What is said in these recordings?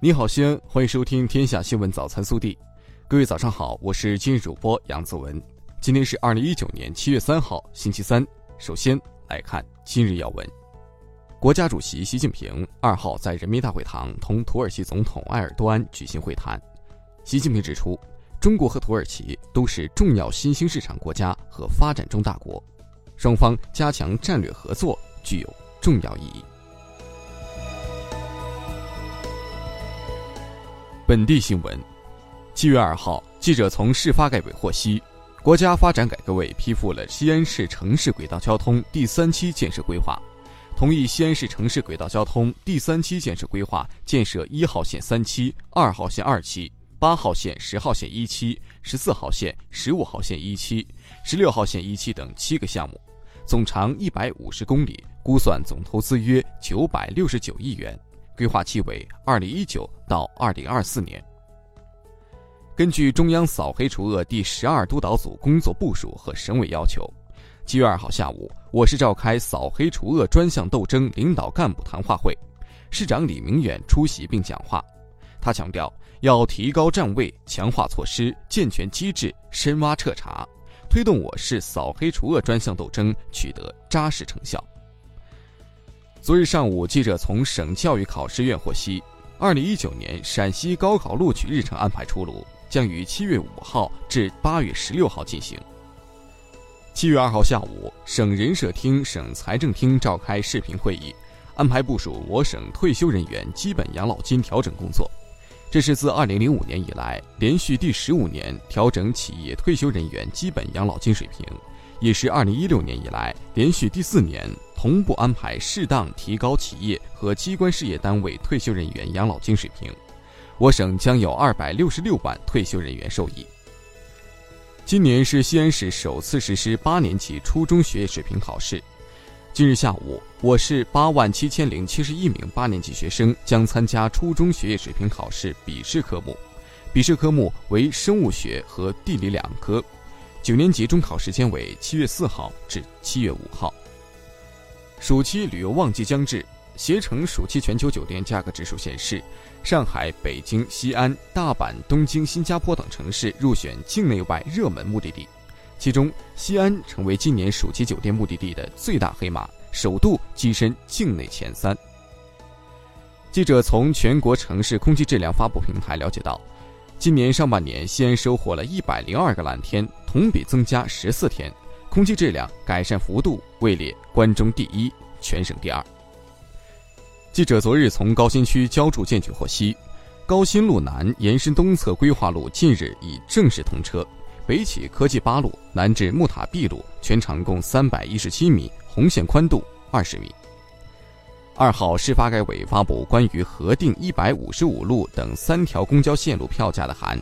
你好，西安，欢迎收听《天下新闻早餐速递》。各位早上好，我是今日主播杨子文。今天是二零一九年七月三号，星期三。首先来看今日要闻。国家主席习近平二号在人民大会堂同土耳其总统埃尔多安举行会谈。习近平指出，中国和土耳其都是重要新兴市场国家和发展中大国，双方加强战略合作具有重要意义。本地新闻，七月二号，记者从市发改委获悉，国家发展改革委批复了西安市城市轨道交通第三期建设规划，同意西安市城市轨道交通第三期建设规划建设一号线三期、二号线二期、八号线、十号线一期、十四号线、十五号线一期、十六号线一期等七个项目，总长一百五十公里，估算总投资约九百六十九亿元。规划期为二零一九到二零二四年。根据中央扫黑除恶第十二督导组工作部署和省委要求，七月二号下午，我市召开扫黑除恶专项斗争领导干部谈话会，市长李明远出席并讲话。他强调，要提高站位，强化措施，健全机制，深挖彻查，推动我市扫黑除恶专项斗争取得扎实成效。昨日上午，记者从省教育考试院获悉，二零一九年陕西高考录取日程安排出炉，将于七月五号至八月十六号进行。七月二号下午，省人社厅、省财政厅召开视频会议，安排部署我省退休人员基本养老金调整工作。这是自二零零五年以来连续第十五年调整企业退休人员基本养老金水平，也是二零一六年以来连续第四年。同步安排适当提高企业和机关事业单位退休人员养老金水平，我省将有二百六十六万退休人员受益。今年是西安市首次实施八年级初中学业水平考试。今日下午，我市八万七千零七十一名八年级学生将参加初中学业水平考试笔试科目，笔试科目为生物学和地理两科。九年级中考时间为七月四号至七月五号。暑期旅游旺季将至，携程暑期全球酒店价格指数显示，上海、北京、西安、大阪、东京、新加坡等城市入选境内外热门目的地，其中西安成为今年暑期酒店目的地的最大黑马，首度跻身境内前三。记者从全国城市空气质量发布平台了解到，今年上半年西安收获了一百零二个蓝天，同比增加十四天。空气质量改善幅度位列关中第一，全省第二。记者昨日从高新区交筑建局获悉，高新路南延伸东侧规划路近日已正式通车，北起科技八路，南至木塔壁路，全长共三百一十七米，红线宽度二十米。二号，市发改委发布关于核定一百五十五路等三条公交线路票价的函。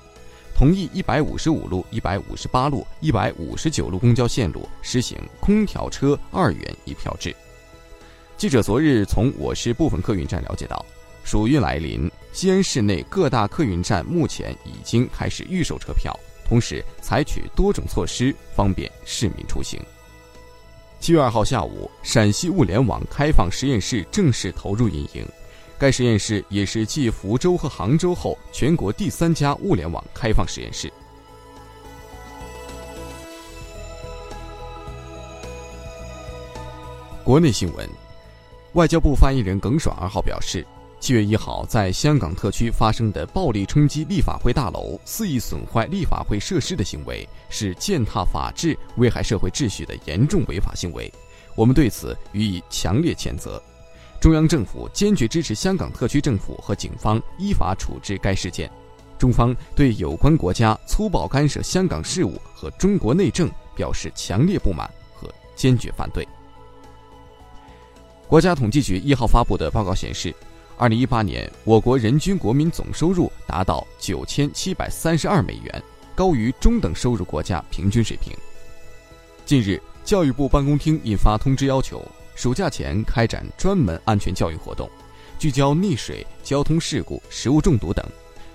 同意一百五十五路、一百五十八路、一百五十九路公交线路实行空调车二元一票制。记者昨日从我市部分客运站了解到，暑运来临，西安市内各大客运站目前已经开始预售车票，同时采取多种措施方便市民出行。七月二号下午，陕西物联网开放实验室正式投入运营。该实验室也是继福州和杭州后全国第三家物联网开放实验室。国内新闻，外交部发言人耿爽二号表示，七月一号在香港特区发生的暴力冲击立法会大楼、肆意损坏立法会设施的行为，是践踏法治、危害社会秩序的严重违法行为，我们对此予以强烈谴责。中央政府坚决支持香港特区政府和警方依法处置该事件，中方对有关国家粗暴干涉香港事务和中国内政表示强烈不满和坚决反对。国家统计局一号发布的报告显示，二零一八年我国人均国民总收入达到九千七百三十二美元，高于中等收入国家平均水平。近日，教育部办公厅印发通知，要求。暑假前开展专门安全教育活动，聚焦溺水、交通事故、食物中毒等，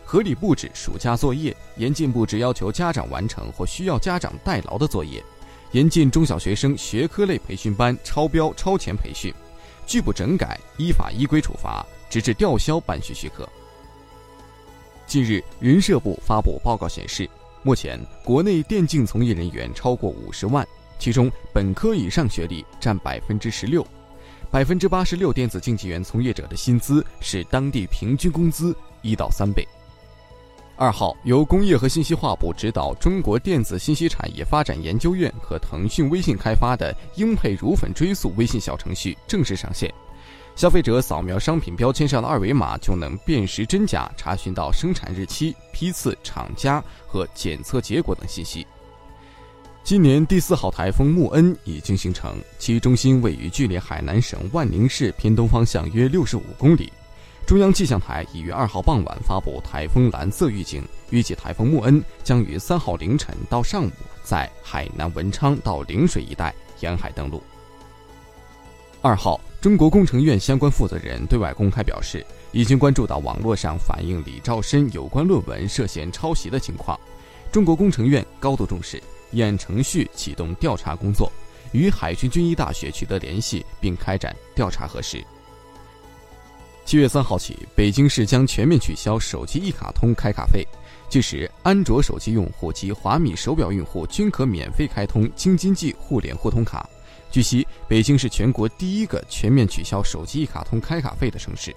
合理布置暑假作业，严禁布置要求家长完成或需要家长代劳的作业，严禁中小学生学科类培训班超标超前培训，拒不整改，依法依规处罚，直至吊销办学许可。近日，人社部发布报告显示，目前国内电竞从业人员超过五十万，其中本科以上学历占百分之十六，百分之八十六电子竞技员从业者的薪资是当地平均工资一到三倍。二号，由工业和信息化部指导，中国电子信息产业发展研究院和腾讯微信开发的英配乳粉追溯微信小程序正式上线。消费者扫描商品标签上的二维码，就能辨识真假，查询到生产日期、批次、厂家和检测结果等信息。今年第四号台风穆恩已经形成，其中心位于距离海南省万宁市偏东方向约六十五公里。中央气象台已于二号傍晚发布台风蓝色预警，预计台风穆恩将于三号凌晨到上午在海南文昌到陵水一带沿海登陆。二号，中国工程院相关负责人对外公开表示，已经关注到网络上反映李兆申有关论文涉嫌抄袭的情况，中国工程院高度重视，已按程序启动调查工作，与海军军医大学取得联系，并开展调查核实。七月三号起，北京市将全面取消手机一卡通开卡费。届时，安卓手机用户及华米手表用户均可免费开通京津冀互联互通卡。据悉，北京是全国第一个全面取消手机一卡通开卡费的城市。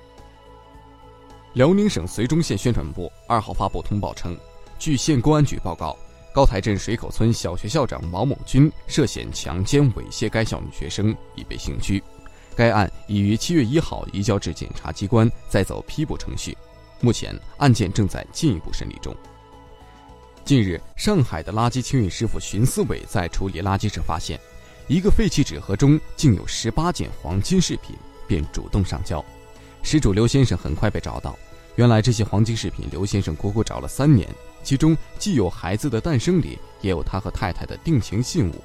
辽宁省绥中县宣传部二号发布通报称，据县公安局报告，高台镇水口村小学校长毛某军涉嫌强奸猥亵该校女学生，已被刑拘。该案已于七月一号移交至检察机关，再走批捕程序。目前案件正在进一步审理中。近日，上海的垃圾清运师傅荀思伟在处理垃圾时发现，一个废弃纸盒中竟有十八件黄金饰品，便主动上交。失主刘先生很快被找到。原来这些黄金饰品，刘先生苦苦找了三年，其中既有孩子的诞生礼，也有他和太太的定情信物。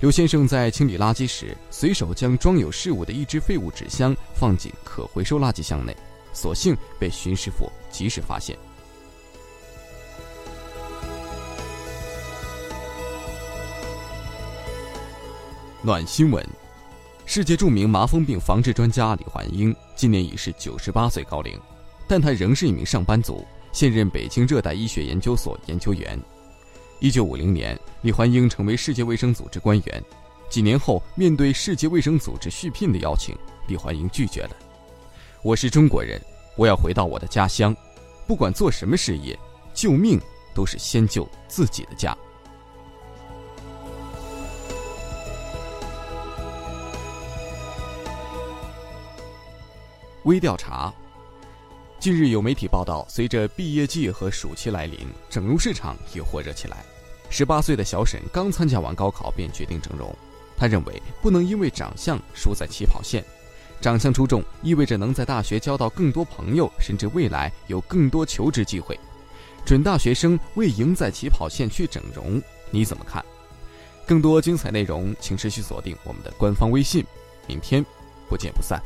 刘先生在清理垃圾时，随手将装有饰物的一只废物纸箱放进可回收垃圾箱内，所幸被荀师傅及时发现。暖新闻：世界著名麻风病防治专家李焕英今年已是九十八岁高龄，但他仍是一名上班族，现任北京热带医学研究所研究员。一九五零年，李焕英成为世界卫生组织官员。几年后，面对世界卫生组织续聘的邀请，李焕英拒绝了。我是中国人，我要回到我的家乡，不管做什么事业，救命都是先救自己的家。微调查。近日有媒体报道，随着毕业季和暑期来临，整容市场也火热起来。十八岁的小沈刚参加完高考，便决定整容。他认为不能因为长相输在起跑线，长相出众意味着能在大学交到更多朋友，甚至未来有更多求职机会。准大学生为赢在起跑线去整容，你怎么看？更多精彩内容，请持续锁定我们的官方微信。明天不见不散。